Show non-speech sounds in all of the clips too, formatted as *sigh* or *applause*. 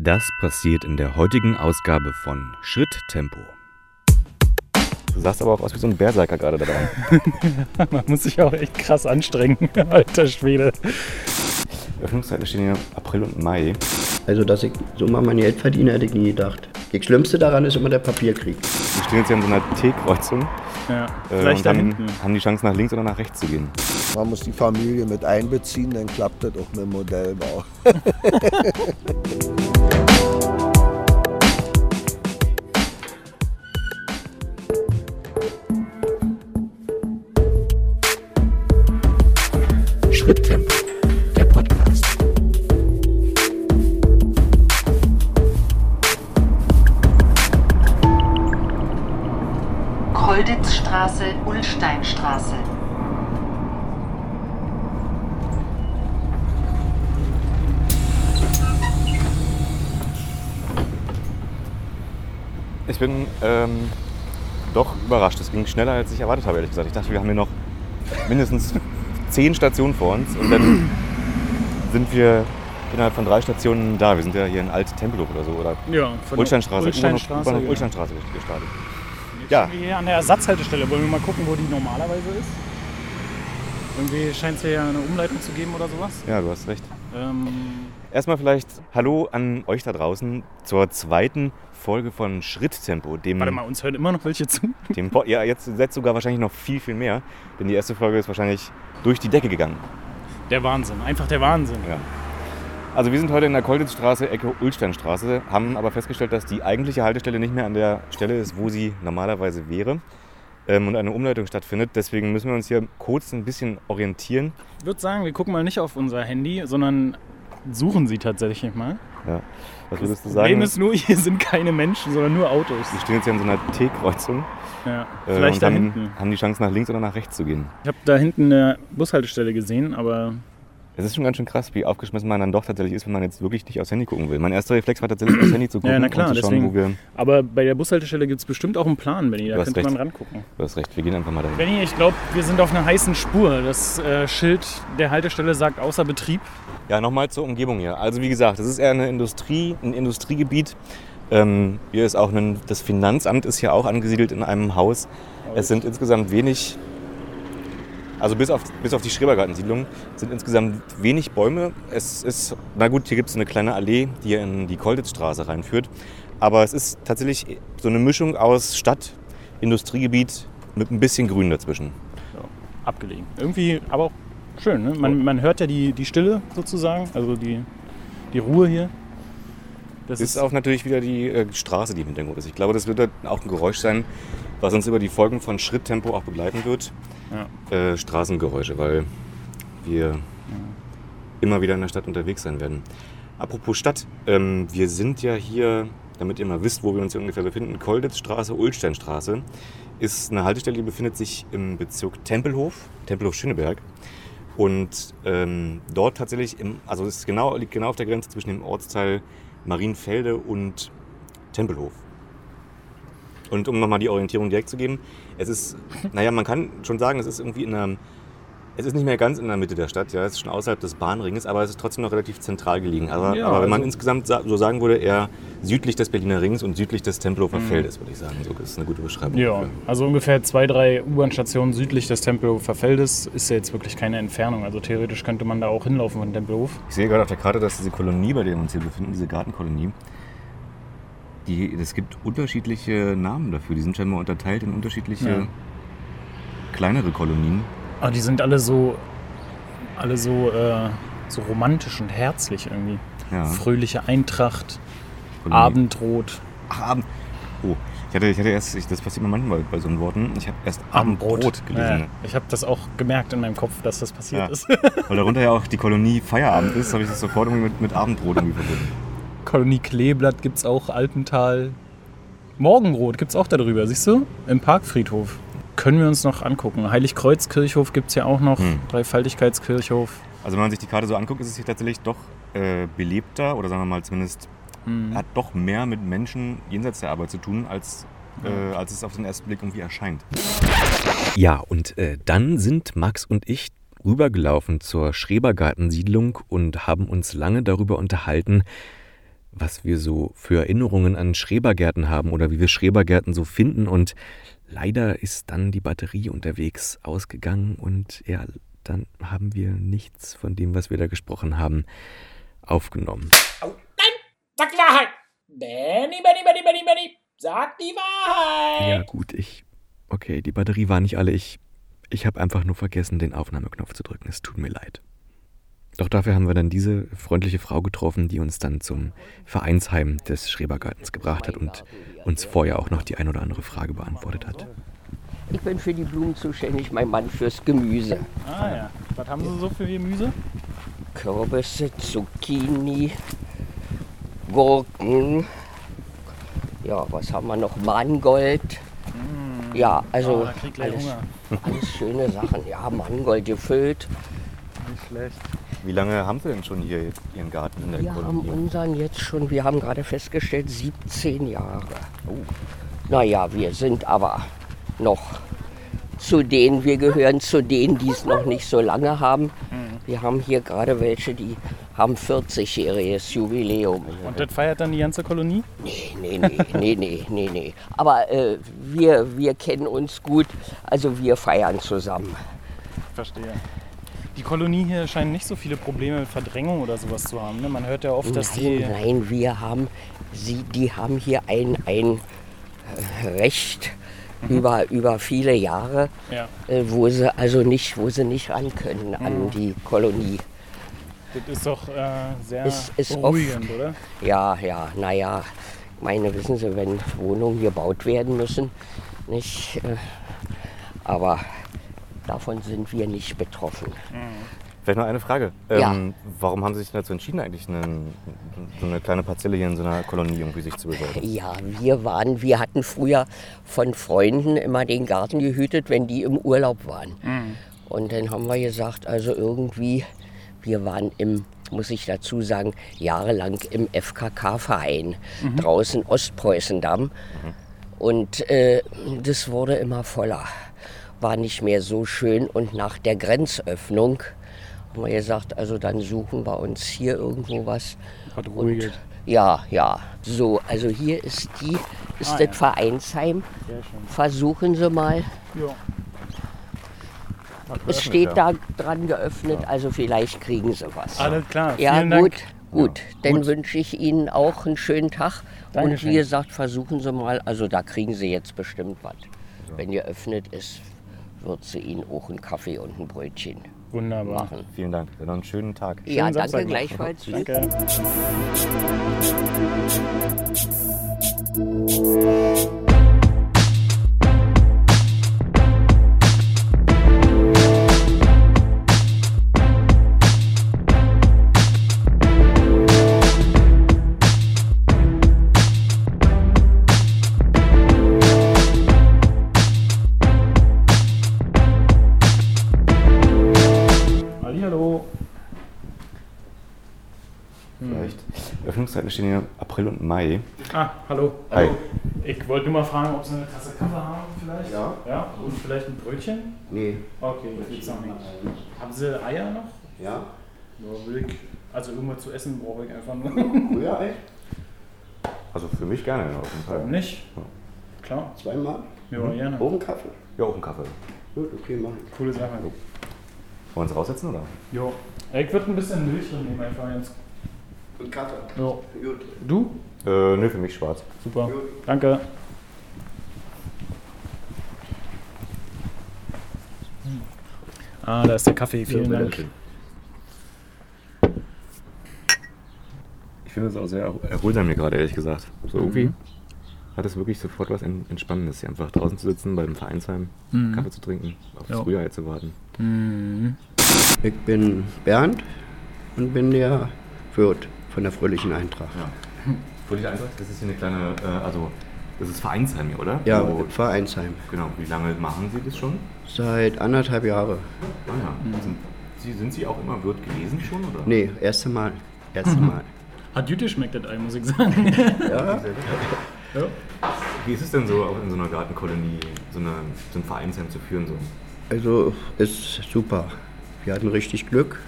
Das passiert in der heutigen Ausgabe von Schritttempo. Du sahst aber auch aus wie so ein Berserker gerade dabei. *laughs* Man muss sich auch echt krass anstrengen, *laughs* alter Schwede. Öffnungszeiten stehen hier April und Mai. Also, dass ich so mal mein Geld verdiene, hätte ich nie gedacht. Das Schlimmste daran ist immer der Papierkrieg. Wir stehen jetzt hier an so einer T-Kreuzung. Ja, äh, vielleicht da hinten. haben die Chance nach links oder nach rechts zu gehen. Man muss die Familie mit einbeziehen, dann klappt das auch mit dem Modellbau. *laughs* Schritttempo, der Podcast. Kolditzstraße, Ullsteinstraße. Ich bin ähm, doch überrascht. Es ging schneller, als ich erwartet habe, ehrlich gesagt. Ich dachte, wir haben hier noch mindestens *laughs* zehn Stationen vor uns und dann *clears throat* sind wir innerhalb von drei Stationen da. Wir sind ja hier in Alt-Tempelhof oder so, oder? Ja, von Ulsteinstraße. Ulsteinstraße, U-Bahnhof Ulsteinstraße gestartet. Jetzt ja. sind wir hier an der Ersatzhaltestelle. Wollen wir mal gucken, wo die normalerweise ist? Irgendwie scheint es hier ja eine Umleitung zu geben oder sowas. Ja, du hast recht. Ähm Erstmal vielleicht Hallo an euch da draußen zur zweiten Folge von Schritttempo. Dem, Warte mal, uns hören immer noch welche zu? *laughs* Dem, ja, jetzt setzt sogar wahrscheinlich noch viel, viel mehr. Denn die erste Folge ist wahrscheinlich durch die Decke gegangen. Der Wahnsinn, einfach der Wahnsinn. Ja. Also wir sind heute in der Kolditzstraße, Ecke Ulsteinstraße, haben aber festgestellt, dass die eigentliche Haltestelle nicht mehr an der Stelle ist, wo sie normalerweise wäre und eine Umleitung stattfindet. Deswegen müssen wir uns hier kurz ein bisschen orientieren. Ich würde sagen, wir gucken mal nicht auf unser Handy, sondern suchen sie tatsächlich mal. Ja. Was würdest du sagen? Problem ist nur, *laughs* hier sind keine Menschen, sondern nur Autos. Wir stehen jetzt hier an so einer T-Kreuzung. Ja, äh, vielleicht da hinten. Haben die Chance, nach links oder nach rechts zu gehen. Ich habe da hinten eine Bushaltestelle gesehen, aber es ist schon ganz schön krass, wie aufgeschmissen man dann doch tatsächlich ist, wenn man jetzt wirklich nicht aufs Handy gucken will. Mein erster Reflex war tatsächlich aufs Handy zu gucken. Ja, na klar, und zu schauen, deswegen. Wo wir Aber bei der Bushaltestelle gibt es bestimmt auch einen Plan, Benni. Da könnte recht. man rangucken. Du hast recht, wir gehen einfach mal dahin. Benni, ich glaube, wir sind auf einer heißen Spur. Das äh, Schild der Haltestelle sagt außer Betrieb. Ja, nochmal zur Umgebung hier. Also wie gesagt, das ist eher eine Industrie, ein Industriegebiet. Ähm, hier ist auch ein, das Finanzamt ist hier auch angesiedelt in einem Haus. Es sind insgesamt wenig also bis auf, bis auf die Schrebergartensiedlung sind insgesamt wenig Bäume. Es ist, na gut, hier gibt es eine kleine Allee, die in die Kolditzstraße reinführt. Aber es ist tatsächlich so eine Mischung aus Stadt, Industriegebiet mit ein bisschen Grün dazwischen. Ja, abgelegen. Irgendwie, aber auch schön. Ne? Man, man hört ja die, die Stille sozusagen, also die, die Ruhe hier. Das ist, ist auch natürlich wieder die äh, Straße, die im Hintergrund ist. Ich glaube, das wird auch ein Geräusch sein, was uns über die Folgen von Schritttempo auch begleiten wird ja. äh, Straßengeräusche, weil wir ja. immer wieder in der Stadt unterwegs sein werden. Apropos Stadt, ähm, wir sind ja hier, damit ihr mal wisst, wo wir uns hier ungefähr befinden, Kolditzstraße, Ulsteinstraße ist eine Haltestelle, die befindet sich im Bezirk Tempelhof, Tempelhof-Schöneberg. Und ähm, dort tatsächlich, im, also es genau, liegt genau auf der Grenze zwischen dem Ortsteil Marienfelde und Tempelhof. Und um nochmal die Orientierung direkt zu geben, es ist, naja, man kann schon sagen, es ist irgendwie in einer, es ist nicht mehr ganz in der Mitte der Stadt, ja, es ist schon außerhalb des Bahnringes, aber es ist trotzdem noch relativ zentral gelegen. Aber, ja, aber wenn man also insgesamt so sagen würde, eher südlich des Berliner Rings und südlich des Tempelhofer mhm. Feldes, würde ich sagen. So ist eine gute Beschreibung. Ja, dafür. also ungefähr zwei, drei U-Bahn-Stationen südlich des Tempelhofer Feldes ist ja jetzt wirklich keine Entfernung. Also theoretisch könnte man da auch hinlaufen von Tempelhof. Ich sehe gerade auf der Karte, dass diese Kolonie, bei der wir uns hier befinden, diese Gartenkolonie, die, es gibt unterschiedliche Namen dafür. Die sind scheinbar unterteilt in unterschiedliche ja. kleinere Kolonien. Aber die sind alle so, alle so, äh, so romantisch und herzlich irgendwie. Ja. Fröhliche Eintracht, Kolonie. Abendrot. Ach, Abend. Oh, ich hatte, ich hatte erst, ich, das passiert mir manchmal bei so Worten, ich habe erst Abendbrot, Abendbrot gelesen. Ja, ich habe das auch gemerkt in meinem Kopf, dass das passiert ja. ist. Weil darunter ja *laughs* auch die Kolonie Feierabend ist, habe ich das sofort irgendwie mit, mit Abendbrot irgendwie verbunden. Kolonie Kleeblatt gibt es auch, Alpental. Morgenrot gibt es auch darüber, siehst du? Im Parkfriedhof. Können wir uns noch angucken. Heiligkreuzkirchhof gibt es ja auch noch, hm. Dreifaltigkeitskirchhof. Also wenn man sich die Karte so anguckt, ist es hier tatsächlich doch äh, belebter oder sagen wir mal zumindest hm. hat doch mehr mit Menschen jenseits der Arbeit zu tun, als, äh, als es auf den ersten Blick irgendwie erscheint. Ja, und äh, dann sind Max und ich rübergelaufen zur Schrebergartensiedlung und haben uns lange darüber unterhalten, was wir so für Erinnerungen an Schrebergärten haben oder wie wir Schrebergärten so finden. Und leider ist dann die Batterie unterwegs ausgegangen und ja, dann haben wir nichts von dem, was wir da gesprochen haben, aufgenommen. Oh, nein, sag die Wahrheit! Benny, Benny, Benny, Benny, Benny, sag die Wahrheit! Ja gut, ich... Okay, die Batterie war nicht alle. Ich, ich habe einfach nur vergessen, den Aufnahmeknopf zu drücken. Es tut mir leid. Doch dafür haben wir dann diese freundliche Frau getroffen, die uns dann zum Vereinsheim des Schrebergartens gebracht hat und uns vorher auch noch die ein oder andere Frage beantwortet hat. Ich bin für die Blumen zuständig, mein Mann fürs Gemüse. Ah ja. Was haben Sie so für Gemüse? Kürbisse, Zucchini, Gurken. Ja, was haben wir noch? Mangold. Mm. Ja, also oh, alles, alles schöne Sachen. Ja, Mangold gefüllt. Nicht schlecht. Wie lange haben Sie denn schon hier Ihren Garten in der Wir Kolonie? haben unseren jetzt schon, wir haben gerade festgestellt, 17 Jahre. Oh. Naja, wir sind aber noch zu denen, wir gehören zu denen, die es noch nicht so lange haben. Mhm. Wir haben hier gerade welche, die haben 40-jähriges Jubiläum. Und das feiert dann die ganze Kolonie? Nee, nee, nee, nee, nee, nee, nee. Aber äh, wir, wir kennen uns gut, also wir feiern zusammen. Verstehe. Die Kolonie hier scheint nicht so viele Probleme mit Verdrängung oder sowas zu haben. Ne? Man hört ja oft, dass nein, die. Nein, wir haben, sie, die haben hier ein, ein Recht mhm. über, über viele Jahre, ja. äh, wo sie also nicht, wo sie nicht ran können mhm. an die Kolonie. Das ist doch äh, sehr ist, ist beruhigend, oft, oder? Ja, ja, naja. Meine, wissen Sie, wenn Wohnungen gebaut werden müssen, nicht. Äh, aber davon sind wir nicht betroffen. Mhm. Vielleicht noch eine Frage. Ähm, ja. Warum haben Sie sich dazu entschieden, eigentlich eine, so eine kleine Parzelle hier in so einer Kolonie irgendwie sich zu besorgen? Ja, wir waren, wir hatten früher von Freunden immer den Garten gehütet, wenn die im Urlaub waren. Mhm. Und dann haben wir gesagt, also irgendwie, wir waren im muss ich dazu sagen, jahrelang im FKK-Verein mhm. draußen Ostpreußendamm. Mhm. Und äh, das wurde immer voller. War nicht mehr so schön. Und nach der Grenzöffnung haben wir gesagt, also dann suchen wir uns hier irgendwo was. Und, ja, ja. So, also hier ist die, ist ah, das ja. Vereinsheim. Versuchen Sie mal. Ja. Es steht ja. da dran geöffnet, also vielleicht kriegen Sie was. Alles klar. Ja, Vielen gut, Dank. gut. Dann gut. wünsche ich Ihnen auch einen schönen Tag. Dankeschön. Und wie gesagt, versuchen Sie mal, also da kriegen Sie jetzt bestimmt was. Wenn geöffnet ist, wird sie Ihnen auch einen Kaffee und ein Brötchen Wunderbar. machen. Vielen Dank. Dann noch einen schönen Tag. Ja, schönen danke gleichfalls. Danke. Öffnungszeiten stehen hier April und Mai. Ah, hallo. Hi. Hallo. Ich wollte nur mal fragen, ob Sie eine Tasse Kaffee haben vielleicht? Ja. Ja, und vielleicht ein Brötchen? Nee. Okay, gibt's noch nicht. Haben Sie Eier noch? Ja. Ja, will ich. Also irgendwas zu essen brauche ich einfach nur. Rührei? *laughs* Also für mich gerne auf jeden Fall. Warum nicht? Ja. Klar. Zweimal? Ja, mhm. gerne. Einen Kaffee? Ja, auch einen Kaffee. Gut, okay, mach ich. Coole Sache. Wollen wir uns raussetzen oder? Jo. Ich würde ein bisschen Milch drin nehmen, einfach jetzt. Und Kaffee? Ja. Gut. Du? Äh, nö, für mich schwarz. Super. Gut. Danke. Ah, da ist der Kaffee. Vielen ja, Dank. Ich finde es auch sehr erholsam hier gerade, ehrlich gesagt. So irgendwie mhm. hat es wirklich sofort was Entspannendes, hier einfach draußen zu sitzen, beim Vereinsheim, mhm. Kaffee zu trinken, aufs ja. Frühjahr zu warten. Mhm. Ich bin Bernd und bin der Wirt von der Fröhlichen Eintracht. Ja. *laughs* Fröhliche Eintracht, das ist hier eine kleine, äh, also das ist Vereinsheim hier, oder? Ja, Wo, Vereinsheim. Genau. Wie lange machen Sie das schon? Seit anderthalb Jahren. Ah ja. Mhm. Sind, Sie, sind Sie auch immer Wirt gewesen schon, oder? Nee, erste Mal. Erste mhm. Mal. *laughs* Hat Jüte schmeckt das ein, muss ich sagen. *laughs* ja. ja. Wie ist es denn so, auch in so einer Gartenkolonie, so, eine, so ein Vereinsheim zu führen? So? Also, ist super. Wir hatten richtig Glück.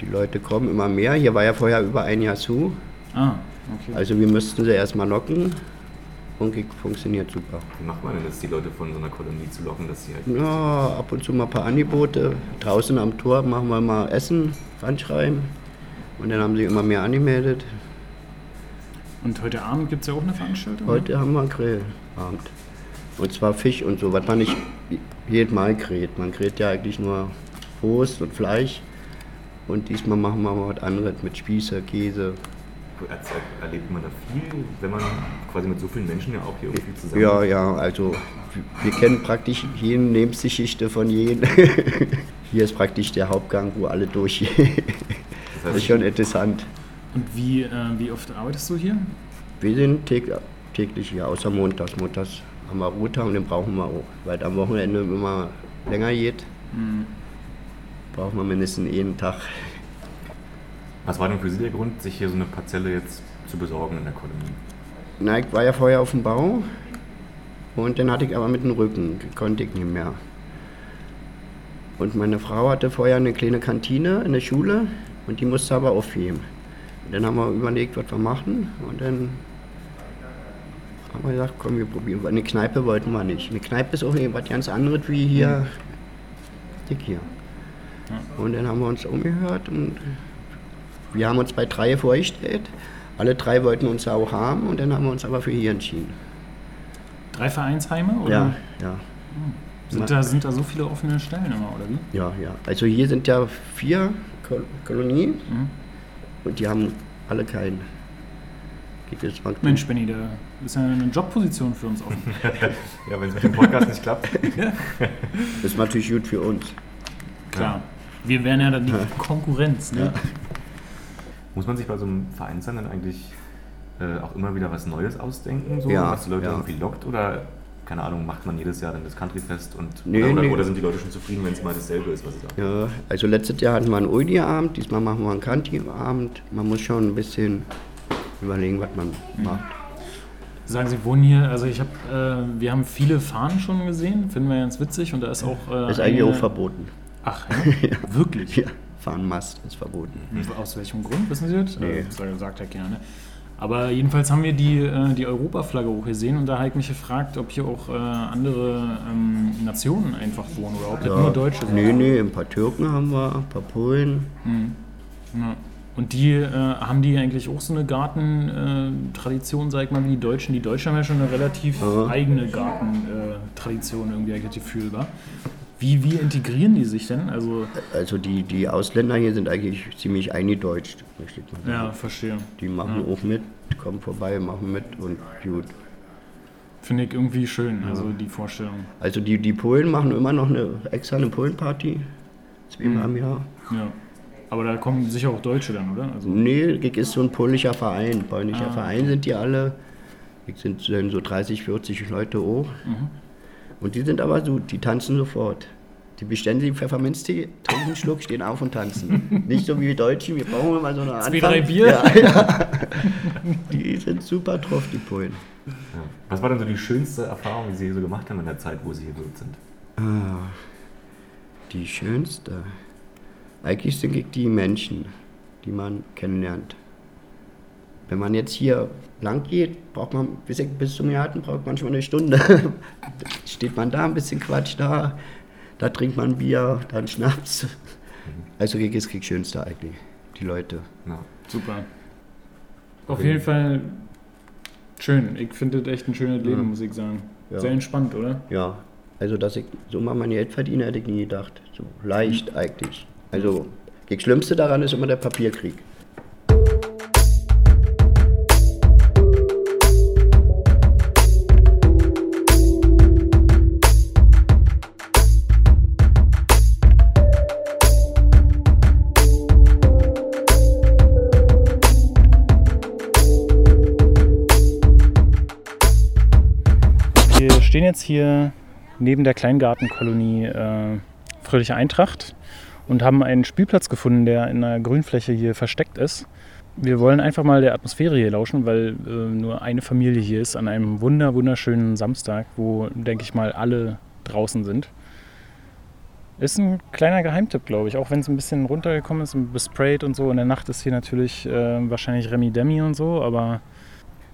Die Leute kommen immer mehr. Hier war ja vorher über ein Jahr zu. Ah, okay. Also wir müssten sie erstmal locken und funktioniert super. Wie macht man denn das, die Leute von so einer Kolonie zu locken, dass sie halt. Ja, ab und zu mal ein paar Angebote. Draußen am Tor machen wir mal Essen, ranschreiben. Und dann haben sie immer mehr angemeldet. Und heute Abend gibt es ja auch eine Veranstaltung? Heute haben wir einen Grillabend. Und zwar Fisch und so, was man nicht jedes Mal kräht. Man kräht ja eigentlich nur Wurst und Fleisch. Und diesmal machen wir mal was anderes mit Spieße, Käse. Erlebt man da viel, wenn man quasi mit so vielen Menschen ja auch hier irgendwie zusammen Ja, ja, also wir kennen praktisch jede Lebensgeschichte von jedem. *laughs* hier ist praktisch der Hauptgang, wo alle durchgehen. Das, heißt, das ist schon interessant. Und wie, äh, wie oft arbeitest du hier? Wir sind täglich hier, außer montags. Montags haben wir Ruhetag und den brauchen wir auch, weil am Wochenende immer länger geht. Mhm. Brauchen wir mindestens jeden Tag. Was war denn für Sie der Grund, sich hier so eine Parzelle jetzt zu besorgen in der Kolonie? Na, ich war ja vorher auf dem Bau und dann hatte ich aber mit dem Rücken, konnte ich nicht mehr. Und meine Frau hatte vorher eine kleine Kantine in der Schule und die musste aber aufheben. Und dann haben wir überlegt, was wir machen und dann haben wir gesagt, komm, wir probieren. Eine Kneipe wollten wir nicht. Eine Kneipe ist auch was ganz anderes wie hier, dick hier. Und dann haben wir uns umgehört und wir haben uns bei drei vorgestellt. Alle drei wollten uns auch haben und dann haben wir uns aber für hier entschieden. Drei Vereinsheime? Oder? Ja, ja. Hm. Sind, da, sind da so viele offene Stellen immer, oder wie? Ja, ja. Also hier sind ja vier Kol Kolonien mhm. und die haben alle keinen. Mensch, Benny, da ist ja eine Jobposition für uns offen. *laughs* ja, wenn es mit dem Podcast nicht klappt. das ist natürlich gut für uns. Klar. Wir wären ja dann die Konkurrenz. Ne? Ja. Muss man sich bei so einem Verein sein dann eigentlich äh, auch immer wieder was Neues ausdenken, so, ja, was die Leute ja. irgendwie lockt? Oder, keine Ahnung, macht man jedes Jahr dann das Countryfest und nee, oder, nee. oder, sind die Leute schon zufrieden, wenn es mal dasselbe ist, was sie sagen? Ja, also letztes Jahr hatten wir einen Oldie-Abend, diesmal machen wir einen Country-Abend. Man muss schon ein bisschen überlegen, was man mhm. macht. Sagen Sie wohnen hier, also ich habe, äh, wir haben viele Fahnen schon gesehen, finden wir ganz witzig und da ist auch. Äh, ist eigentlich auch verboten. Ach, ja? *laughs* ja. wirklich? Ja. Fahnenmast ist verboten. Aus welchem Grund, wissen Sie das? Nee. Das sagt ja keiner. Ne? Aber jedenfalls haben wir die, äh, die Europaflagge auch gesehen und da habe ich mich gefragt, ob hier auch äh, andere ähm, Nationen einfach wohnen oder ob das nur Deutsche sind. Nee, nee, ein paar Türken haben wir, ein paar Polen. Hm. Ja. Und die äh, haben die eigentlich auch so eine Gartentradition, sag ich mal, wie die Deutschen. Die Deutschen haben ja schon eine relativ ja. eigene Gartentradition irgendwie eigentlich Gefühl, wa? Wie, wie integrieren die sich denn? Also, also die, die Ausländer hier sind eigentlich ziemlich eingedeutscht. Ja, verstehe. Die machen ja. auch mit, kommen vorbei, machen mit und gut. Finde ich irgendwie schön, also die Vorstellung. Also die, die Polen machen immer noch eine extra eine Polenparty. Zweimal mhm. im Jahr. Ja. Aber da kommen sicher auch Deutsche dann, oder? Also nee, GIG ist so ein polnischer Verein. Polnischer ah, Verein sind die alle. GIG sind so 30, 40 Leute hoch. Mhm. Und die sind aber so, die tanzen sofort. Die bestellen sich Pfefferminztee, trinken einen Schluck, stehen auf und tanzen. *laughs* Nicht so wie wir Deutschen, wir brauchen immer so eine Anfang. Zwei, drei Bier? Ja, ja. *laughs* Die sind super drauf, die Polen. Ja. Was war denn so die schönste Erfahrung, die Sie hier so gemacht haben in der Zeit, wo Sie hier sind? Ah, die schönste? Eigentlich sind die Menschen, die man kennenlernt. Wenn man jetzt hier lang geht, braucht man bis, bis zum Garten braucht man schon eine Stunde. *laughs* Steht man da ein bisschen Quatsch da, da trinkt man Bier, dann Schnaps. Also Gig ist Krieg schönste eigentlich, die Leute. Ja. Super. Auf jeden Fall schön. Ich finde das echt ein schönes Leben, ja. muss ich sagen. Ja. Sehr entspannt, oder? Ja. Also, dass ich so mal mein Geld verdiene, hätte ich nie gedacht. So leicht eigentlich. Also, das Schlimmste daran ist immer der Papierkrieg. Jetzt hier neben der Kleingartenkolonie äh, Fröhliche Eintracht und haben einen Spielplatz gefunden, der in einer Grünfläche hier versteckt ist. Wir wollen einfach mal der Atmosphäre hier lauschen, weil äh, nur eine Familie hier ist an einem wunder wunderschönen Samstag, wo, denke ich mal, alle draußen sind. Ist ein kleiner Geheimtipp, glaube ich. Auch wenn es ein bisschen runtergekommen ist und besprayt und so. In der Nacht ist hier natürlich äh, wahrscheinlich Remi Demi und so, aber.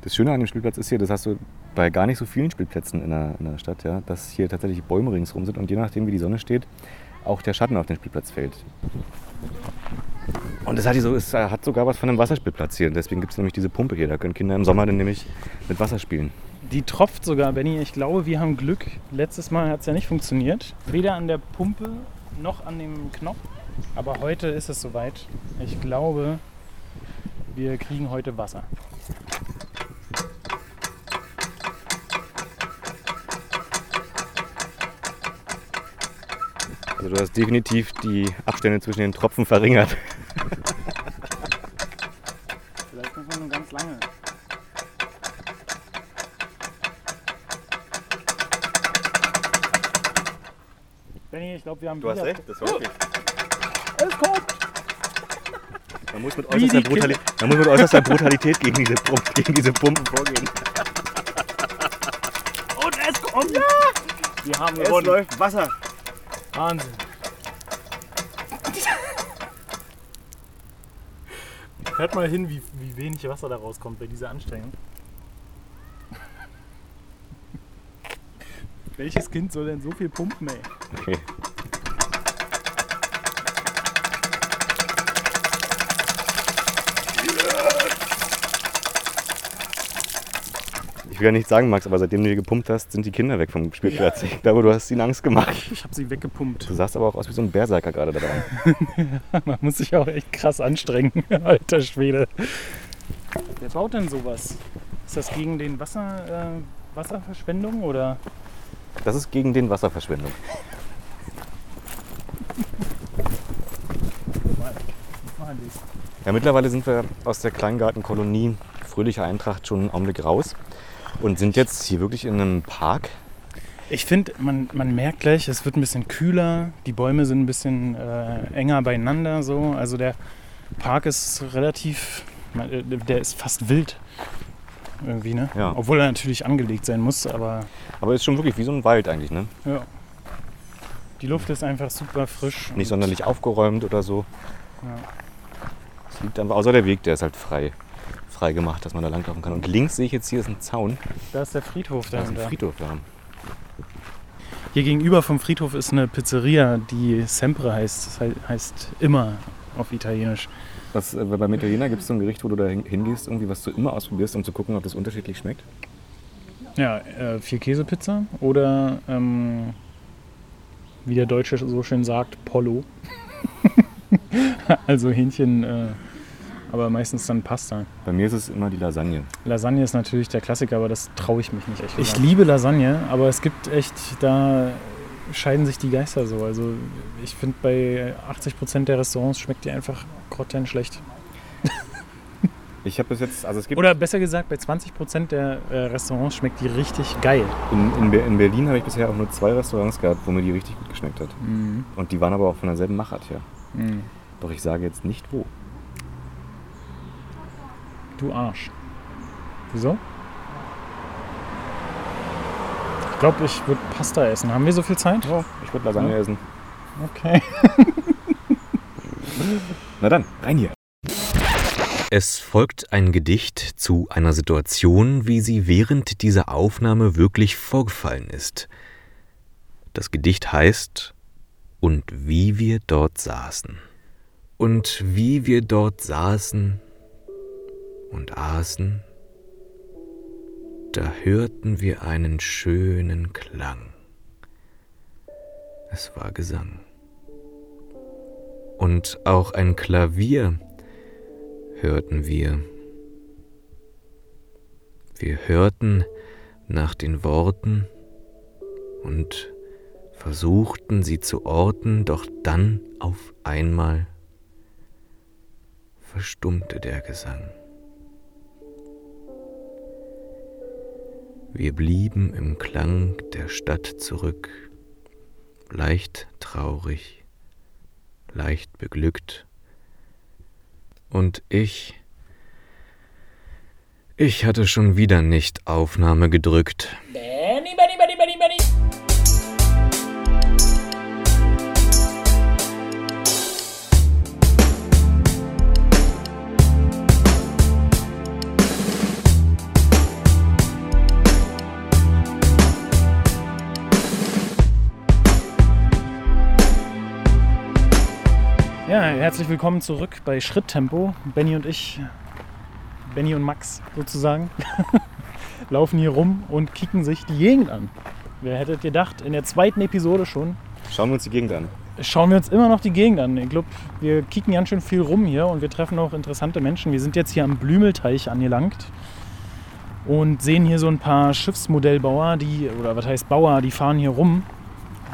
Das Schöne an dem Spielplatz ist hier, das hast du bei gar nicht so vielen Spielplätzen in der, in der Stadt, ja, dass hier tatsächlich Bäume ringsrum sind und je nachdem, wie die Sonne steht, auch der Schatten auf den Spielplatz fällt. Und es hat, so, es hat sogar was von einem Wasserspielplatz hier. Deswegen gibt es nämlich diese Pumpe hier. Da können Kinder im Sommer dann nämlich mit Wasser spielen. Die tropft sogar, Benny. Ich glaube, wir haben Glück. Letztes Mal hat es ja nicht funktioniert. Weder an der Pumpe noch an dem Knopf. Aber heute ist es soweit. Ich glaube, wir kriegen heute Wasser. Also du hast definitiv die Abstände zwischen den Tropfen verringert. Vielleicht muss man nur ganz lange. Benny, ich glaube, wir haben Du hast recht, das war wirklich. Es kommt! Man muss mit äußerster, Brutali man muss mit äußerster Brutalität gegen diese, Pump gegen diese Pumpen vorgehen. Und es kommt! Ja! Wir haben Es gewonnen. läuft Wasser. Wahnsinn. Hört mal hin, wie, wie wenig Wasser da rauskommt bei dieser Anstrengung. Welches Kind soll denn so viel pumpen, ey? Okay. Ich will ja nicht sagen, Max, aber seitdem du hier gepumpt hast, sind die Kinder weg vom Spielplatz. Ich glaube, du hast ihnen Angst gemacht. Ich habe sie weggepumpt. Du sahst aber auch aus wie so ein Berserker gerade dabei. *laughs* Man muss sich auch echt krass anstrengen, *laughs* alter Schwede. Wer baut denn sowas? Ist das gegen den Wasser, äh, Wasserverschwendung oder? Das ist gegen den Wasserverschwendung. Ja, mittlerweile sind wir aus der Kleingartenkolonie Fröhliche Eintracht schon einen Augenblick raus und sind jetzt hier wirklich in einem Park. Ich finde, man, man merkt gleich, es wird ein bisschen kühler, die Bäume sind ein bisschen äh, enger beieinander. So. Also der Park ist relativ, äh, der ist fast wild. Irgendwie, ne? Ja. Obwohl er natürlich angelegt sein muss, aber Aber ist schon wirklich wie so ein Wald eigentlich, ne? ja. Die Luft ist einfach super frisch. Nicht sonderlich aufgeräumt oder so. Ja. Es liegt einfach, außer der Weg, der ist halt frei, frei gemacht, dass man da langlaufen kann. Und links sehe ich jetzt hier ist ein Zaun. Da ist der Friedhof Da ist ein. Friedhof da. Hier gegenüber vom Friedhof ist eine Pizzeria, die Sempre heißt. Das hei- heißt immer auf Italienisch. Was, äh, bei Italiener gibt es so ein Gericht, wo du da hin- hingehst, irgendwie, was du immer ausprobierst, um zu gucken, ob das unterschiedlich schmeckt? Ja, äh, vier Käsepizza oder ähm, wie der Deutsche so schön sagt, Pollo. *laughs* also Hähnchen, äh, aber meistens dann Pasta. Bei mir ist es immer die Lasagne. Lasagne ist natürlich der Klassiker, aber das traue ich mich nicht echt. Ich liebe Lasagne, aber es gibt echt, da scheiden sich die Geister so. Also ich finde, bei 80% der Restaurants schmeckt die einfach grottenschlecht. *laughs* Ich habe bis jetzt, also es gibt Oder besser gesagt, bei 20% der äh, Restaurants schmeckt die richtig geil. in, in, in Berlin habe ich bisher auch nur zwei Restaurants gehabt, wo mir die richtig gut geschmeckt hat. Mhm. Und die waren aber auch von derselben Machart her. Mhm. Doch ich sage jetzt nicht wo. Du Arsch. Wieso? Ich glaube, ich würde Pasta essen. Haben wir so viel Zeit? Oh, ich würde Lasagne Ja. essen. Okay. *laughs* Na dann, rein hier. Es folgt ein Gedicht zu einer Situation, wie sie während dieser Aufnahme wirklich vorgefallen ist. Das Gedicht heißt Und wie wir dort saßen. Und wie wir dort saßen und aßen, da hörten wir einen schönen Klang. Es war Gesang. Und auch ein Klavier hörten wir. Wir hörten nach den Worten und versuchten sie zu orten, doch dann auf einmal verstummte der Gesang. Wir blieben im Klang der Stadt zurück, leicht traurig, leicht beglückt, und ich, ich hatte schon wieder nicht Aufnahme gedrückt. Benny, herzlich willkommen zurück bei Schritttempo. Benny und ich, Benny und Max sozusagen, *laughs* laufen hier rum und kicken sich die Gegend an. Wer hätte gedacht, in der zweiten Episode schon. Schauen wir uns die Gegend an. Schauen wir uns immer noch die Gegend an. Ich glaube, wir kicken ganz schön viel rum hier und wir treffen auch interessante Menschen. Wir sind jetzt hier am Blümelteich angelangt und sehen hier so ein paar Schiffsmodellbauer, die, oder was heißt Bauer, die fahren hier rum.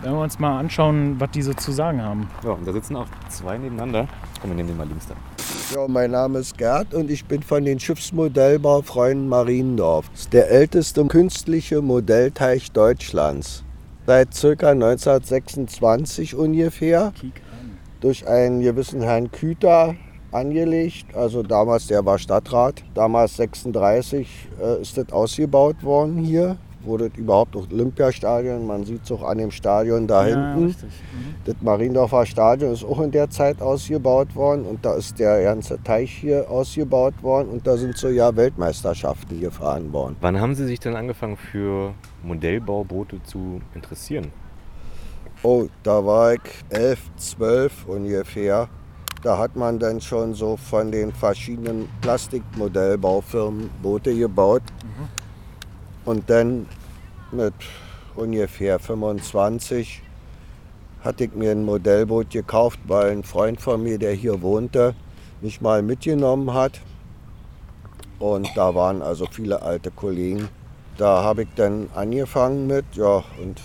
Wenn wir uns mal anschauen, was die so zu sagen haben. Ja, und da sitzen auch zwei nebeneinander. Komm, wir nehmen den mal links da. Ja, mein Name ist Gerd und ich bin von den Schiffsmodellbaufreunden Mariendorf. Das ist der älteste künstliche Modellteich Deutschlands. Seit ca. 1926 ungefähr. Durch einen gewissen Herrn Küter angelegt. Also damals, der war Stadtrat. Damals 36 äh, ist das ausgebaut worden hier wurde überhaupt auch Olympiastadion. Man sieht es auch an dem Stadion da Ja, hinten. Mhm. Das Mariendorfer Stadion ist auch in der Zeit ausgebaut worden und da ist der ganze Teich hier ausgebaut worden und da sind so ja Weltmeisterschaften gefahren worden. Wann haben Sie sich denn angefangen für Modellbauboote zu interessieren? Oh, da war ich elf, zwölf ungefähr. Da hat man dann schon so von den verschiedenen Plastikmodellbaufirmen Boote gebaut. Und dann mit ungefähr 25 hatte ich mir ein Modellboot gekauft, weil ein Freund von mir, der hier wohnte, mich mal mitgenommen hat. Und da waren also viele alte Kollegen. Da habe ich dann angefangen mit, ja, und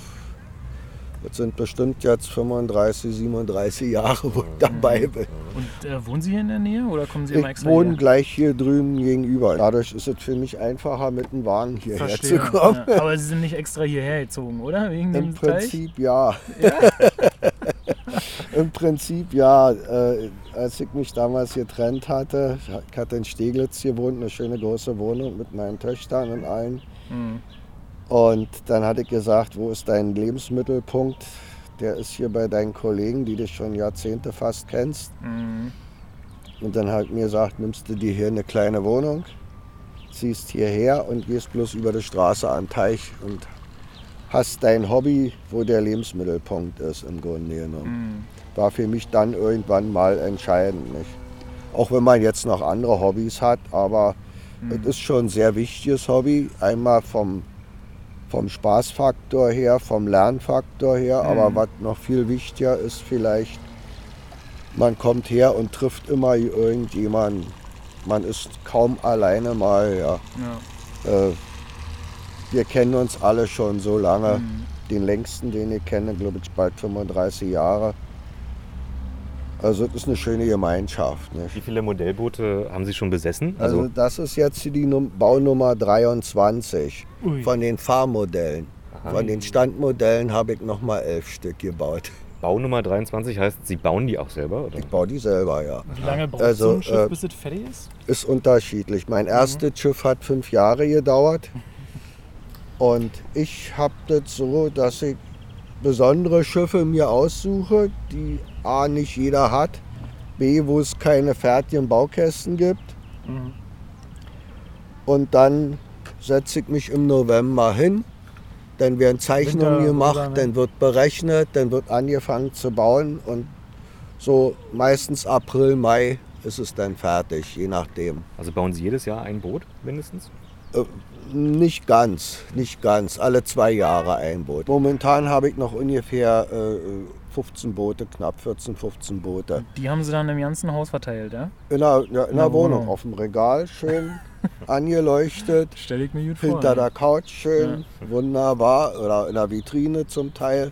das sind bestimmt jetzt 35, 37 Jahre, wo ich dabei bin. Und äh, wohnen Sie hier in der Nähe oder kommen Sie immer Ich extra wohne her? gleich hier drüben gegenüber. Dadurch ist es für mich einfacher, mit dem Wagen hierher Verstehe. zu kommen. Ja, aber Sie sind nicht extra hierher gezogen, oder? Wegen Im dem? Prinzip ja. *laughs* Im Prinzip ja. Äh, als ich mich damals getrennt hatte, ich hatte in Steglitz gewohnt, eine schöne große Wohnung mit meinen Töchtern und allen. Mhm. Und dann hatte ich gesagt, wo ist dein Lebensmittelpunkt? Der ist hier bei deinen Kollegen, die dich schon Jahrzehnte fast kennst. Mhm. Und dann hat mir gesagt, nimmst du dir hier eine kleine Wohnung, ziehst hierher und gehst bloß über die Straße am Teich und hast dein Hobby, wo der Lebensmittelpunkt ist im Grunde genommen. War für mich dann irgendwann mal entscheidend. Nicht? Auch wenn man jetzt noch andere Hobbys hat, aber es ist schon ein sehr wichtiges Hobby. Einmal vom, vom Spaßfaktor her, vom Lernfaktor her, aber was noch viel wichtiger ist vielleicht, man kommt her und trifft immer irgendjemanden. Man ist kaum alleine mal. Ja. Ja. Äh, wir kennen uns alle schon so lange. Den längsten, den ich kenne, glaube ich, bald 35 Jahre. Also es ist eine schöne Gemeinschaft. Nicht? Wie viele Modellboote haben Sie schon besessen? Also das ist jetzt die Num Baunummer 23 Ui. von den Fahrmodellen. Von den Standmodellen habe ich noch mal elf Stück gebaut. Baunummer 23 heißt, Sie bauen die auch selber? Oder? Ich baue die selber, ja. Wie lange braucht Also, so ein Schiff, äh, bis es fertig ist? Ist unterschiedlich. Mein erstes Schiff hat fünf Jahre gedauert. Und ich habe das so, dass ich besondere Schiffe mir aussuche, die A nicht jeder hat, B, wo es keine fertigen Baukästen gibt. Und dann setze ich mich im November hin. Dann werden Zeichnungen Winter- gemacht, Winter, ne? dann wird berechnet, dann wird angefangen zu bauen und so meistens April, Mai ist es dann fertig, je nachdem. Also bauen Sie jedes Jahr ein Boot mindestens? Äh, Nicht ganz, nicht ganz. Alle zwei Jahre ein Boot. Momentan habe ich noch ungefähr äh, 15 Boote, knapp 14, 15 Boote. Die haben Sie dann im ganzen Haus verteilt, ja? In der, ja, in der der Wohnung, Wohnung. auf dem Regal, schön *laughs* Stell angeleuchtet. ich mir gut vor. Hinter der Couch schön, wunderbar. Oder in der Vitrine zum Teil.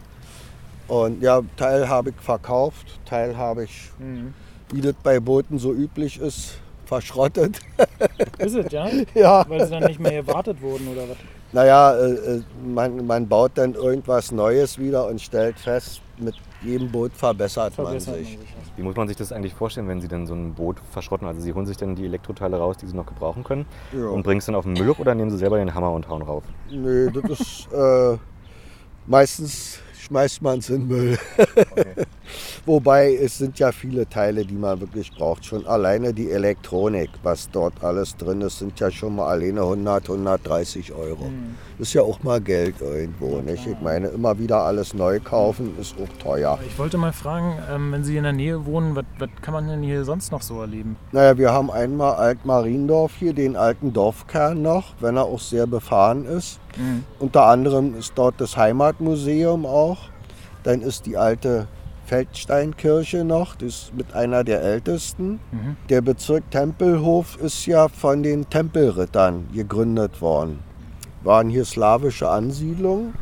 Und ja, Teil habe ich verkauft, Teil habe ich, Mhm. wie das bei Booten so üblich ist, verschrottet. *laughs* Ist es, ja? ja. Weil sie dann nicht mehr gewartet wurden oder was? Naja, äh, äh, man, man baut dann irgendwas Neues wieder und stellt fest, mit jedem Boot verbessert, Verbessert man sich. Wie muss man sich das eigentlich vorstellen, wenn Sie denn so ein Boot verschrotten? Also Sie holen sich dann die Elektroteile raus, die Sie noch gebrauchen können Ja. und bringen es dann auf den Müll oder nehmen Sie selber den Hammer und hauen rauf? Nö, das ist äh, meistens schmeißt man es in Müll. Okay. *laughs* Wobei es sind ja viele Teile, die man wirklich braucht. Schon alleine die Elektronik, was dort alles drin ist, sind ja schon mal alleine 100, 130 Euro. Mhm. Ist ja auch mal Geld irgendwo. Ja, nicht? Ich meine, immer wieder alles neu kaufen ist auch teuer. Ich wollte mal fragen, ähm, wenn Sie in der Nähe wohnen, was, was kann man denn hier sonst noch so erleben? Naja, wir haben einmal Alt-Mariendorf hier, den alten Dorfkern noch, wenn er auch sehr befahren ist. Mhm. Unter anderem ist dort das Heimatmuseum auch. Dann ist die alte Feldsteinkirche noch, das ist mit einer der ältesten. Mhm. Der Bezirk Tempelhof ist ja von den Tempelrittern gegründet worden. Waren hier slawische Ansiedlungen.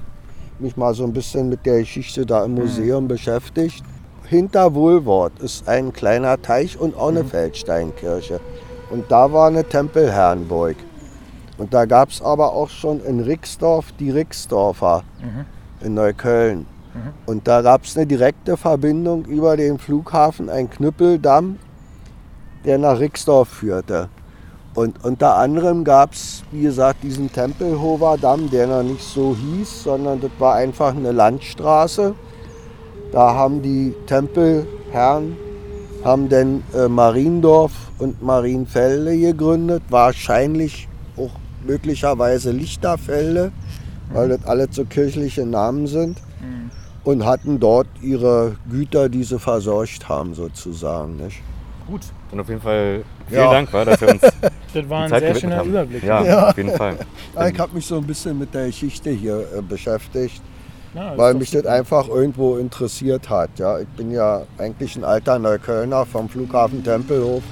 Mich mal so ein bisschen mit der Geschichte da im mhm. Museum mhm. beschäftigt. Hinter Wohlwort ist ein kleiner Teich und auch eine mhm. Feldsteinkirche. Und da war eine Tempelherrenburg. Und da gab es aber auch schon in Rixdorf die Rixdorfer mhm. in Neukölln. Mhm. Und da gab es eine direkte Verbindung über den Flughafen, ein Knüppeldamm, der nach Rixdorf führte. Und unter anderem gab es, wie gesagt, diesen Tempelhofer Damm, der noch nicht so hieß, sondern das war einfach eine Landstraße. Da haben die Tempelherren haben dann äh, Mariendorf und Marienfelde gegründet, wahrscheinlich möglicherweise Lichterfelde, weil das alle so kirchliche Namen sind. Mhm. Und hatten dort ihre Güter, die sie versorgt haben, sozusagen. Nicht? Gut. Und auf jeden Fall vielen ja. Dank, war, dass wir uns. *laughs* das war ein sehr schöner haben. Überblick. Ja, ja, auf jeden Fall. ich habe mich so ein bisschen mit der Geschichte hier äh, beschäftigt. Ja, weil mich das einfach irgendwo interessiert hat. Ja, ich bin ja eigentlich ein alter Neuköllner vom Flughafen Tempelhof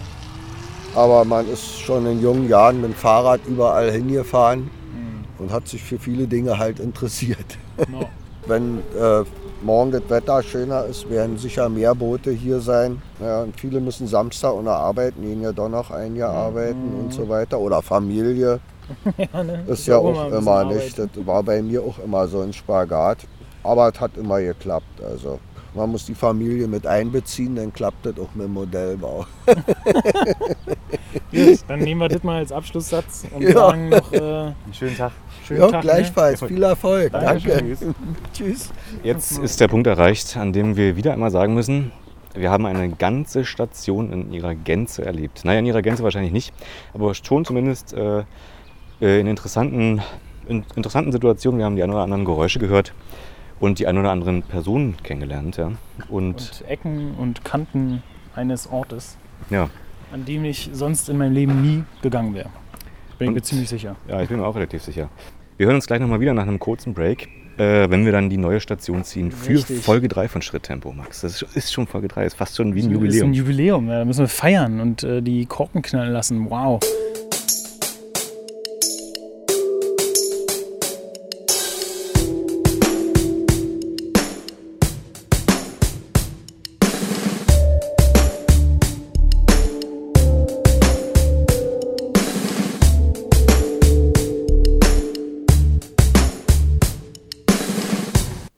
aber man ist schon in jungen Jahren mit dem Fahrrad überall hingefahren mhm. und hat sich für viele Dinge halt interessiert. *laughs* No. Wenn äh, morgen das Wetter schöner ist, werden sicher mehr Boote hier sein. Ja, und viele müssen Samstag ohne arbeiten, gehen ja doch noch ein Jahr mhm. arbeiten und so weiter. Oder Familie. *laughs* ja, ne? Ist ja auch immer nicht. Das war bei mir auch immer so ein Spagat. Aber es hat immer geklappt. Also man muss die Familie mit einbeziehen, dann klappt das auch mit dem Modellbau. *laughs* Gut, dann nehmen wir das mal als Abschlusssatz und ja. sagen noch äh, einen schönen Tag. Schönen ja, Tag, ne? gleichfalls. Ne? Viel Erfolg. Danke. Danke. *laughs* Tschüss. Jetzt ist der Punkt erreicht, an dem wir wieder einmal sagen müssen, wir haben eine ganze Station in ihrer Gänze erlebt. Naja, in ihrer Gänze wahrscheinlich nicht, aber schon zumindest äh, äh in interessanten, in interessanten Situationen. Wir haben die ein oder anderen Geräusche gehört und die ein oder anderen Personen kennengelernt. Ja. Und, und Ecken und Kanten eines Ortes, ja. an dem ich sonst in meinem Leben nie gegangen wäre. Bin ich mir ziemlich sicher. Ja, ich bin mir auch relativ sicher. Wir hören uns gleich nochmal wieder nach einem kurzen Break, äh, wenn wir dann die neue Station ziehen für Richtig. Folge 3 von Schritttempo, Max. Das ist schon Folge 3, ist fast schon wie ein Jubiläum. Das ist ein Jubiläum, ja, da müssen wir feiern und äh, die Korken knallen lassen. Wow.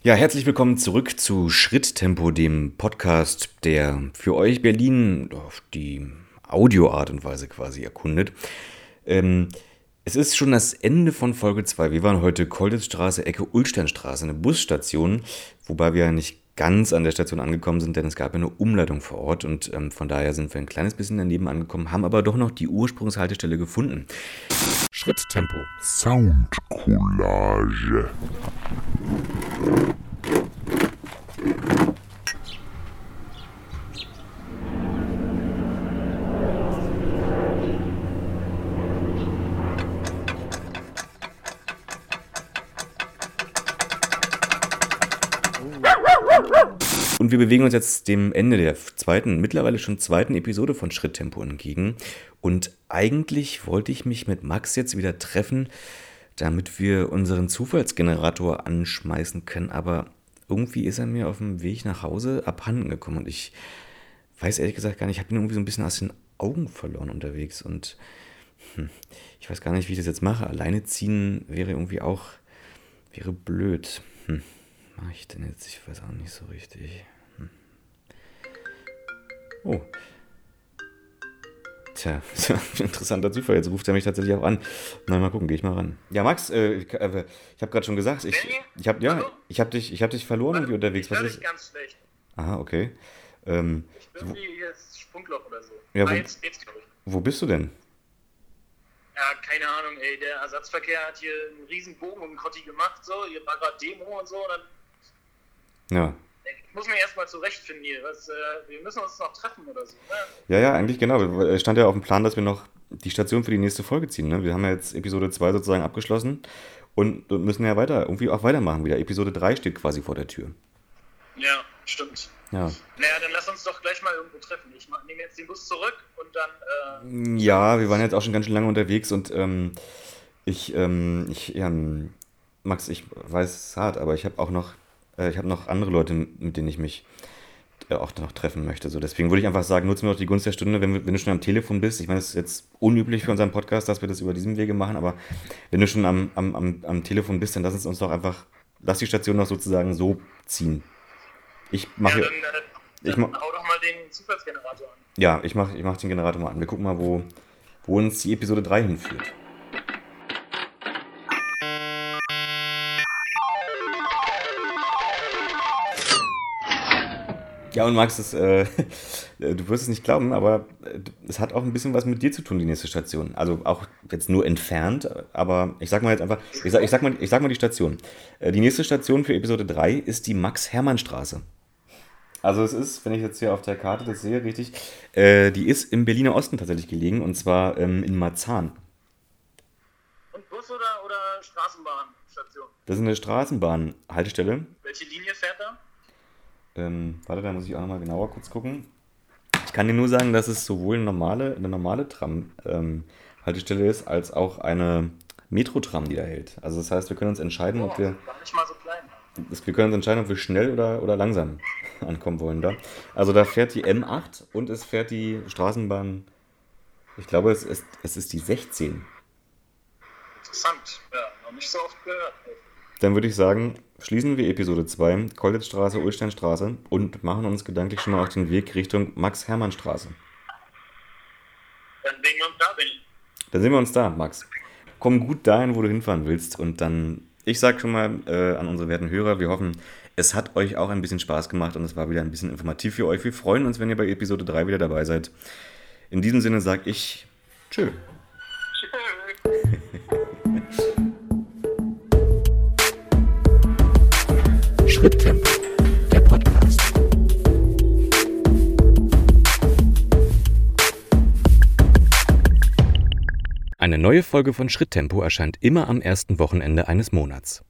Ja, herzlich willkommen zurück zu Schritttempo, dem Podcast, der für euch Berlin auf die Audioart und Weise quasi erkundet. Ähm, es ist schon das Ende von Folge 2. Wir waren heute Kolditzstraße, Ecke Ulsteinstraße, eine Busstation, wobei wir ja nicht ganz an der Station angekommen sind, denn es gab eine Umleitung vor Ort und ähm, von daher sind wir ein kleines bisschen daneben angekommen, haben aber doch noch die Ursprungshaltestelle gefunden. Schritttempo. Soundcollage. Und wir bewegen uns jetzt dem Ende der zweiten, mittlerweile schon zweiten Episode von Schritttempo entgegen. Und eigentlich wollte ich mich mit Max jetzt wieder treffen, damit wir unseren Zufallsgenerator anschmeißen können. Aber irgendwie ist er mir auf dem Weg nach Hause abhanden gekommen. Und ich weiß ehrlich gesagt gar nicht, ich habe ihn irgendwie so ein bisschen aus den Augen verloren unterwegs. Und hm, ich weiß gar nicht, wie ich das jetzt mache. Alleine ziehen wäre irgendwie auch, wäre blöd. Hm mache ich denn jetzt? Ich weiß auch nicht so richtig. Oh. Tja, *laughs* interessanter Zufall. Jetzt ruft er mich tatsächlich auch an. Na, mal gucken, gehe ich mal ran. Ja, Max, äh, ich, äh, ich habe gerade schon gesagt, ich, ich habe ja, ich habe dich, ich habe dich verloren irgendwie unterwegs. Was ist? ganz schlecht. Aha, okay. Ähm, ich bin wie jetzt Sprungloch oder so. Ja, wo, jetzt, jetzt, wo bist du denn? Ja, keine Ahnung, ey. Der Ersatzverkehr hat hier einen riesen Bogen um Kotti gemacht, so. Hier war gerade Demo und so. Und dann ja. Muss mich erstmal zurechtfinden hier. Was, äh, wir müssen uns noch treffen oder so. Ne? Ja, ja, eigentlich genau. Es stand ja auf dem Plan, dass wir noch die Station für die nächste Folge ziehen. Ne? Wir haben ja jetzt Episode 2 sozusagen abgeschlossen und müssen ja weiter, irgendwie auch weitermachen wieder. Episode 3 steht quasi vor der Tür. Ja, stimmt. Ja. Naja, dann lass uns doch gleich mal irgendwo treffen. Ich nehme jetzt den Bus zurück und dann. Äh, ja, wir waren jetzt auch schon ganz schön lange unterwegs und ähm, ich, ähm, ich, ja, Max, ich weiß, es ist hart, aber ich habe auch noch, ich habe noch andere Leute, mit denen ich mich äh, auch noch treffen möchte. So, deswegen würde ich einfach sagen, nutzen wir doch die Gunst der Stunde, wenn, wenn du schon am Telefon bist. Ich meine, es ist jetzt unüblich für unseren Podcast, dass wir das über diesem Wege machen, aber wenn du schon am, am, am, am Telefon bist, dann lass uns doch einfach, lass die Station doch sozusagen so ziehen. Ich mache. Ja, dann, dann, ich dann hau doch mal den Zufallsgenerator an. Ja, ich mache ich mach den Generator mal an. Wir gucken mal, wo, wo uns die Episode 3 hinführt. Ja, und Max, das, äh, *laughs* du wirst es nicht glauben, aber äh, es hat auch ein bisschen was mit dir zu tun, die nächste Station. Also auch jetzt nur entfernt, aber ich sag mal jetzt einfach, ich sag, ich sag, mal, ich sag mal die Station. Äh, die nächste Station für Episode 3 ist die Max-Hermann-Straße. Also es ist, wenn ich jetzt hier auf der Karte das sehe, richtig, äh, die ist im Berliner Osten tatsächlich gelegen und zwar ähm, in Marzahn. Und Bus oder, oder Straßenbahnstation? Das ist eine Straßenbahnhaltestelle. Welche Linie fährt da? Ähm, warte, da muss ich auch nochmal genauer kurz gucken. Ich kann dir nur sagen, dass es sowohl eine normale, eine normale Tram-Haltestelle ähm, ist, als auch eine Metro-Tram, die da hält. Also das heißt, wir können uns entscheiden, oh, ob wir. Gar nicht mal so klein. Wir können uns entscheiden, ob wir schnell oder, oder langsam *laughs* ankommen wollen da. Also da fährt die M8 und es fährt die Straßenbahn, ich glaube, es ist, es ist die 16. Interessant, ja, noch nicht so oft gehört. Dann würde ich sagen, schließen wir Episode 2, Kollitzstraße, Ulsteinstraße und machen uns gedanklich schon mal auf den Weg Richtung Max-Hermann-Straße. Dann sehen wir uns da, Benny. Dann sehen wir uns da, Max. Komm gut dahin, wo du hinfahren willst und dann, ich sag schon mal äh, an unsere werten Hörer, wir hoffen, es hat euch auch ein bisschen Spaß gemacht und es war wieder ein bisschen informativ für euch. Wir freuen uns, wenn ihr bei Episode 3 wieder dabei seid. In diesem Sinne sage ich Tschö. Schritttempo, der Podcast. Eine neue Folge von Schritttempo erscheint immer am ersten Wochenende eines Monats.